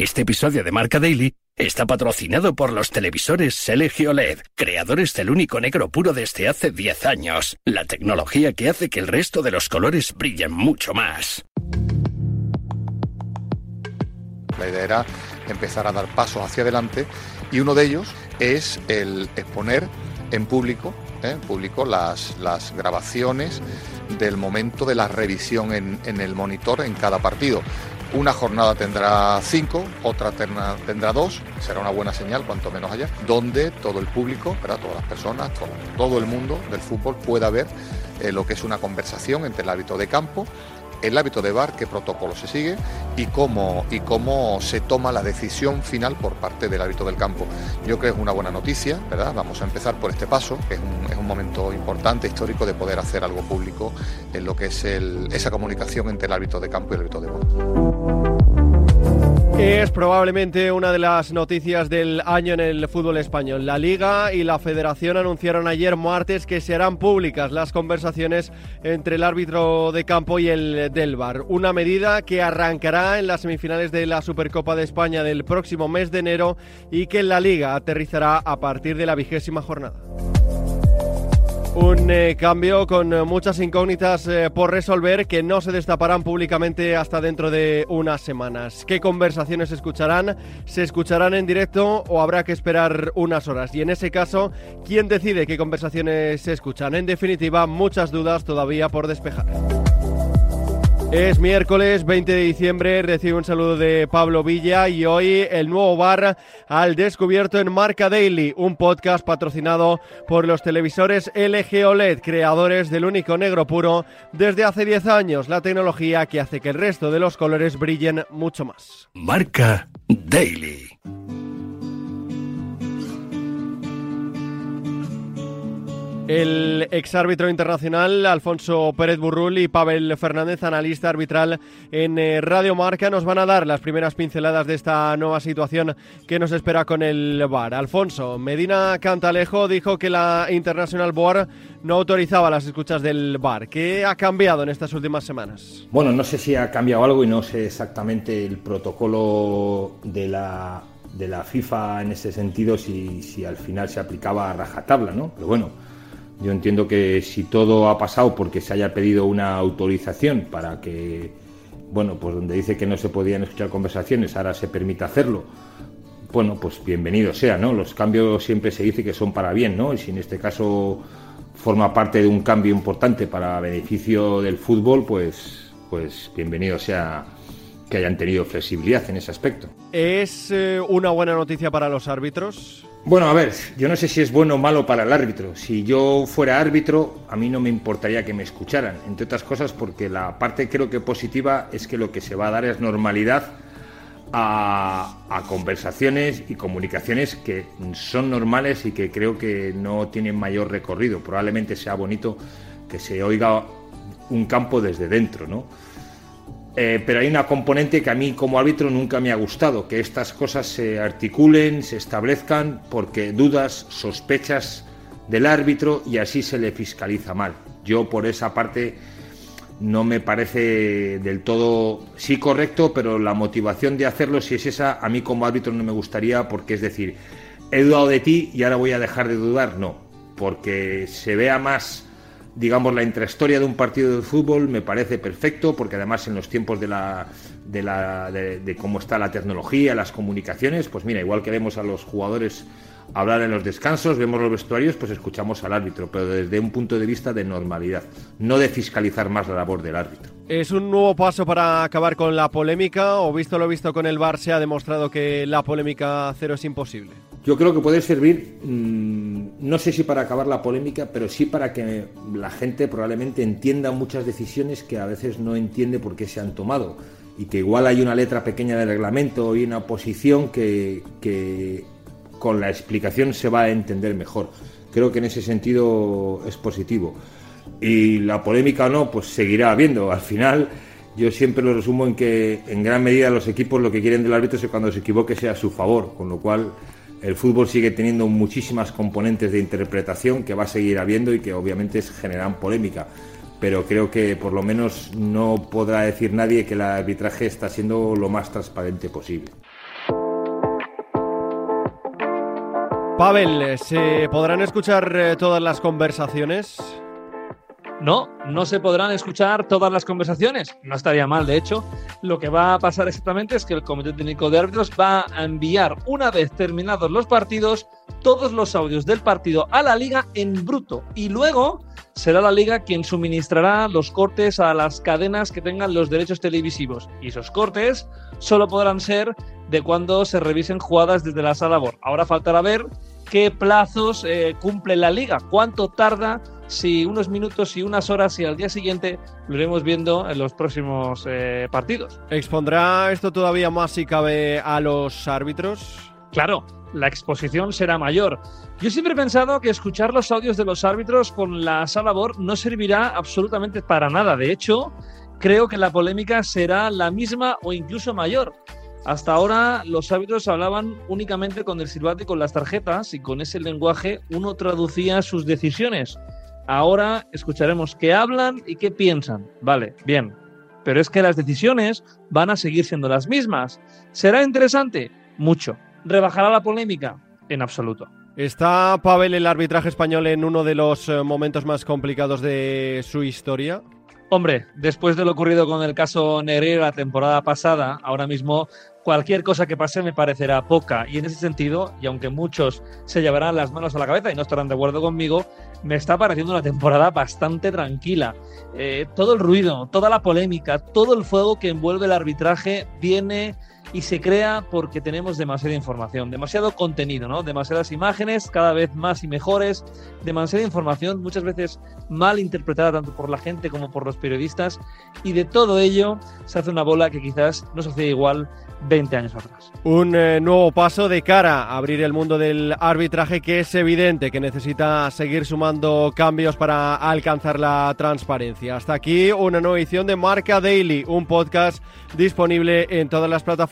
Este episodio de Marca Daily está patrocinado por los televisores Selegio LED, creadores del único negro puro desde hace 10 años. La tecnología que hace que el resto de los colores brillen mucho más. La idea era empezar a dar pasos hacia adelante y uno de ellos es el exponer en público, ¿eh? público las, grabaciones del momento de la revisión en el monitor en cada partido. Una jornada tendrá cinco, otra tendrá dos, será una buena señal, cuanto menos allá, donde todo el público, todas las personas, todo, el mundo del fútbol pueda ver eh, lo que es una conversación entre el hábito de campo el hábito de bar, qué protocolo se sigue y cómo, y cómo se toma la decisión final por parte del hábito del campo. Yo creo que es una buena noticia, ¿verdad? Vamos a empezar por este paso, un, es un momento importante, histórico, de poder hacer algo público en lo que es esa comunicación entre el hábito de campo y el hábito de bar. Es probablemente una de las noticias del año en el fútbol español. La Liga y la Federación anunciaron ayer martes que serán públicas las conversaciones entre el árbitro de campo y el del VAR. Una medida que arrancará en las semifinales de la Supercopa de España del próximo mes de enero y que en la Liga aterrizará a partir de la vigésima jornada. Un eh, cambio con eh, muchas incógnitas eh, por resolver que no se destaparán públicamente hasta dentro de unas semanas. ¿Qué conversaciones se escucharán? ¿Se escucharán en directo o habrá que esperar unas horas? Y en ese caso, ¿quién decide qué conversaciones se escuchan? En definitiva, muchas dudas todavía por despejar. Es miércoles 20 de diciembre, recibo un saludo de Pablo Villa y hoy el nuevo bar al descubierto en Marca Daily, un podcast patrocinado por los televisores LG OLED, creadores del único negro puro desde hace 10 años, la tecnología que hace que el resto de los colores brillen mucho más. Marca Daily. El exárbitro internacional Alfonso Pérez Burrul y Pavel Fernández, analista arbitral en eh, Radio Marca, nos van a dar las primeras pinceladas de esta nueva situación que nos espera con el VAR. Alfonso, Medina Cantalejo dijo que la International Board no autorizaba las escuchas del VAR. ¿Qué ha cambiado en estas últimas semanas? Bueno, no sé si ha cambiado algo y no sé exactamente el protocolo de la, de la FIFA en ese sentido, si, si al final se aplicaba a rajatabla, ¿no? Pero bueno yo entiendo que si todo ha pasado porque se haya pedido una autorización para que, bueno, pues donde dice que no se podían escuchar conversaciones, ahora se permite hacerlo, bueno, pues bienvenido sea, ¿no? Los cambios siempre se dice que son para bien, ¿no? Y si en este caso forma parte de un cambio importante para beneficio del fútbol, pues, pues bienvenido sea que hayan tenido flexibilidad en ese aspecto. ¿Es eh, una buena noticia para los árbitros? Bueno, a ver, yo no sé si es bueno o malo para el árbitro. Si yo fuera árbitro, a mí no me importaría que me escucharan, entre otras cosas porque la parte creo que positiva es que lo que se va a dar es normalidad a, conversaciones y comunicaciones que son normales y que creo que no tienen mayor recorrido. Probablemente sea bonito que se oiga un campo desde dentro, ¿no? Eh, pero hay una componente que a mí como árbitro nunca me ha gustado, que estas cosas se articulen, se establezcan, porque dudas, sospechas del árbitro y así se le fiscaliza mal. Yo por esa parte no me parece del todo, sí correcto, pero la motivación de hacerlo, si es esa, a mí como árbitro no me gustaría, porque es decir, he dudado de ti y ahora voy a dejar de dudar, no, porque se vea más digamos, la intrahistoria de un partido de fútbol me parece perfecto, porque además en los tiempos de, la, de, la, de, cómo está la tecnología, las comunicaciones, pues mira, igual que vemos a los jugadores hablar en los descansos, vemos los vestuarios, pues escuchamos al árbitro, pero desde un punto de vista de normalidad, no de fiscalizar más la labor del árbitro. ¿Es un nuevo paso para acabar con la polémica o visto lo visto con el VAR se ha demostrado que la polémica cero es imposible? Yo creo que puede servir, mm, no sé si para acabar la polémica, pero sí para que la gente probablemente entienda muchas decisiones que a veces no entiende por qué se han tomado y que igual hay una letra pequeña del reglamento y una posición que, que con la explicación se va a entender mejor. Creo que en ese sentido es positivo y la polémica o no, pues seguirá habiendo. Al final, yo siempre lo resumo en que en gran medida los equipos lo que quieren del árbitro es que cuando se equivoque sea a su favor, con lo cual el fútbol sigue teniendo muchísimas componentes de interpretación que va a seguir habiendo y que obviamente generan polémica. Pero creo que por lo menos no podrá decir nadie que el arbitraje está siendo lo más transparente posible. Pavel, ¿se podrán escuchar eh, todas las conversaciones? No, no se podrán escuchar todas las conversaciones. No estaría mal, de hecho. Lo que va a pasar exactamente es que el Comité Técnico de Árbitros va a enviar, una vez terminados los partidos, todos los audios del partido a la liga en bruto. Y luego será la liga quien suministrará los cortes a las cadenas que tengan los derechos televisivos. Y esos cortes solo podrán ser de cuando se revisen jugadas desde la sala BOR. Ahora faltará ver qué plazos eh, cumple la liga, cuánto tarda, si unos minutos, y unas horas, y al día siguiente lo iremos viendo en los próximos eh, partidos. ¿Expondrá esto todavía más si cabe a los árbitros? Claro, la exposición será mayor. Yo siempre he pensado que escuchar los audios de los árbitros con la sala BOR no servirá absolutamente para nada. De hecho, creo que la polémica será la misma o incluso mayor. Hasta ahora los árbitros hablaban únicamente con el silbato y con las tarjetas y con ese lenguaje uno traducía sus decisiones. Ahora escucharemos qué hablan y qué piensan. Vale, bien. Pero es que las decisiones van a seguir siendo las mismas. ¿Será interesante? Mucho. ¿Rebajará la polémica? En absoluto. ¿Está Pavel el arbitraje español en uno de los eh, momentos más complicados de su historia? Hombre, después de lo ocurrido con el caso Negreira la temporada pasada, ahora mismo cualquier cosa que pase me parecerá poca. Y en ese sentido, y aunque muchos se llevarán las manos a la cabeza y no estarán de acuerdo conmigo, me está pareciendo una temporada bastante tranquila. Eh, todo el ruido, toda la polémica, todo el fuego que envuelve el arbitraje viene y se crea porque tenemos demasiada información, demasiado contenido, ¿no? Demasiadas imágenes, cada vez más y mejores, demasiada información, muchas veces mal interpretada tanto por la gente como por los periodistas, y de todo ello se hace una bola que quizás no se hacía igual 20 años atrás. Un eh, nuevo paso de cara a abrir el mundo del arbitraje que es evidente que necesita seguir sumando cambios para alcanzar la transparencia. Hasta aquí una nueva edición de Marca Daily, un podcast disponible en todas las